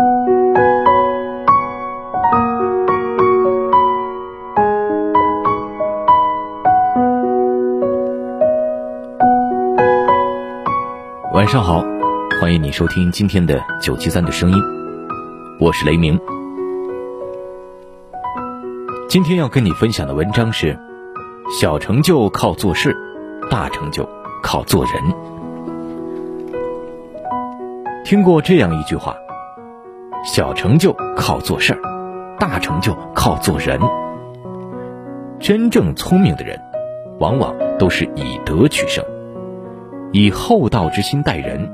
晚上好，欢迎你收听今天的九七三的声音，我是雷鸣。今天要跟你分享的文章是：小成就靠做事，大成就靠做人。听过这样一句话：小成就靠做事儿，大成就靠做人。真正聪明的人，往往都是以德取胜。以厚道之心待人，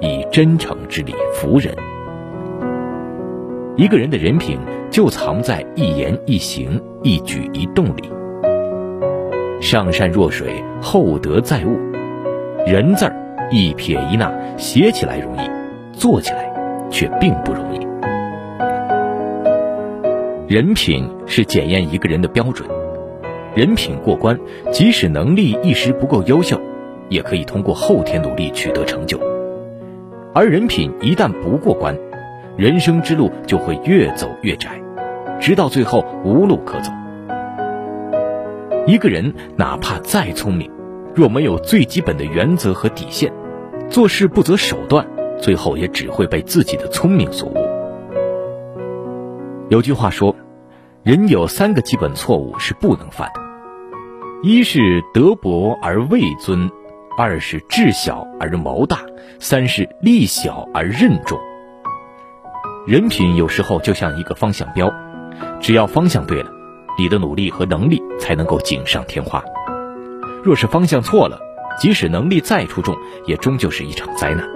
以真诚之理服人。一个人的人品就藏在一言一行、一举一动里。上善若水，厚德载物。人字儿一撇一捺写起来容易，做起来却并不容易。人品是检验一个人的标准，人品过关，即使能力一时不够优秀。也可以通过后天努力取得成就，而人品一旦不过关，人生之路就会越走越窄，直到最后无路可走。一个人哪怕再聪明，若没有最基本的原则和底线，做事不择手段，最后也只会被自己的聪明所误。有句话说，人有三个基本错误是不能犯的：一是德薄而位尊。二是志小而谋大，三是力小而任重。人品有时候就像一个方向标，只要方向对了，你的努力和能力才能够锦上添花。若是方向错了，即使能力再出众，也终究是一场灾难。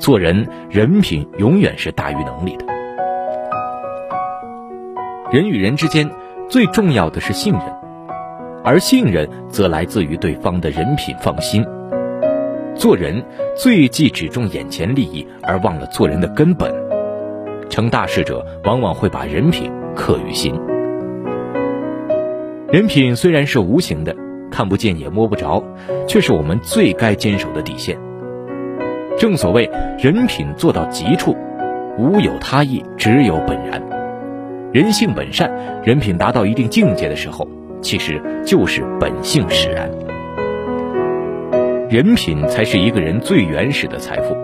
做人，人品永远是大于能力的。人与人之间最重要的是信任。而信任则来自于对方的人品放心。做人最忌只重眼前利益，而忘了做人的根本。成大事者往往会把人品刻于心。人品虽然是无形的，看不见也摸不着，却是我们最该坚守的底线。正所谓人品做到极处，无有他意，只有本然。人性本善，人品达到一定境界的时候。其实就是本性使然，人品才是一个人最原始的财富。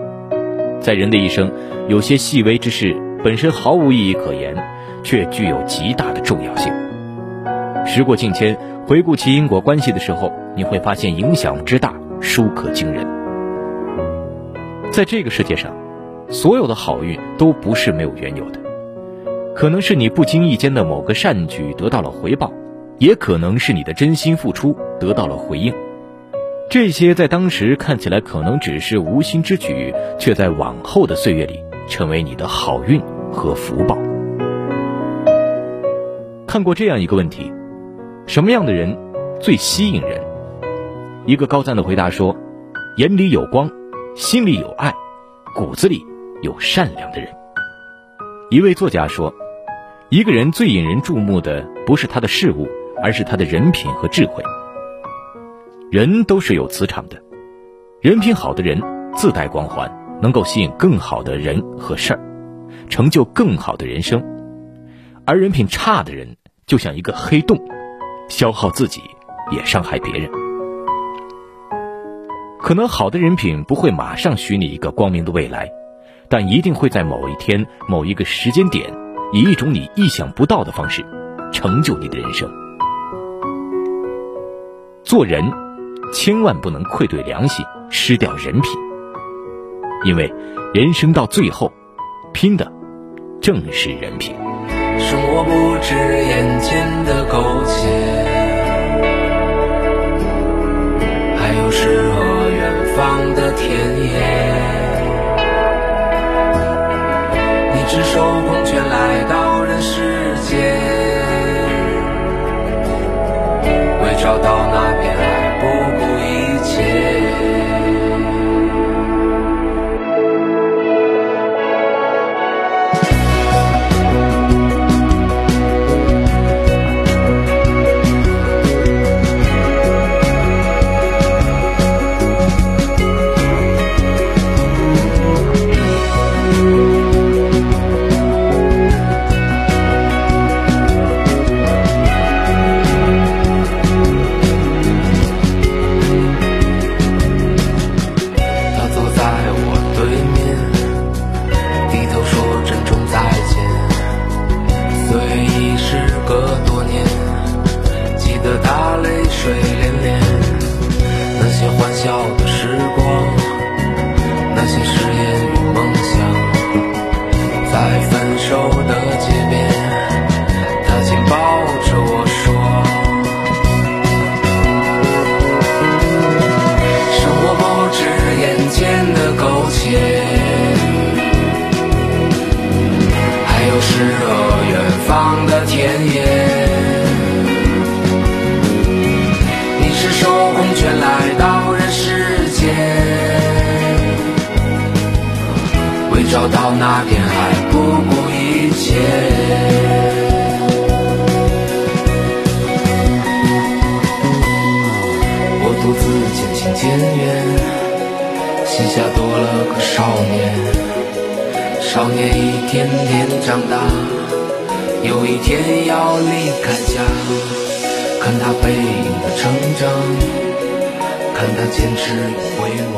在人的一生，有些细微之事本身毫无意义可言，却具有极大的重要性。时过境迁，回顾其因果关系的时候，你会发现影响之大，殊可惊人。在这个世界上，所有的好运都不是没有缘由的，可能是你不经意间的某个善举得到了回报。也可能是你的真心付出得到了回应，这些在当时看起来可能只是无心之举，却在往后的岁月里成为你的好运和福报。看过这样一个问题：什么样的人最吸引人？一个高赞的回答说：眼里有光，心里有爱，骨子里有善良的人。一位作家说：一个人最引人注目的不是他的事物。而是他的人品和智慧。人都是有磁场的，人品好的人自带光环，能够吸引更好的人和事儿，成就更好的人生；而人品差的人就像一个黑洞，消耗自己，也伤害别人。可能好的人品不会马上许你一个光明的未来，但一定会在某一天、某一个时间点，以一种你意想不到的方式成就你的人生。做人千万不能愧对良心失掉人品。因为人生到最后拼的正是人品。生活不止眼前的苟且还有诗和远方的田野。要到哪泪水涟涟。那些欢笑的时光，那些誓言与梦想，在分手的街边，他紧抱着我说。生活不止眼前的苟且，还有诗和远方的田野。手空拳来到人世间，为找到那片海不顾一切。我独自渐行渐远，膝下多了个少年。少年一天天长大，有一天要离开家。看他背影的成长，看他坚持与回。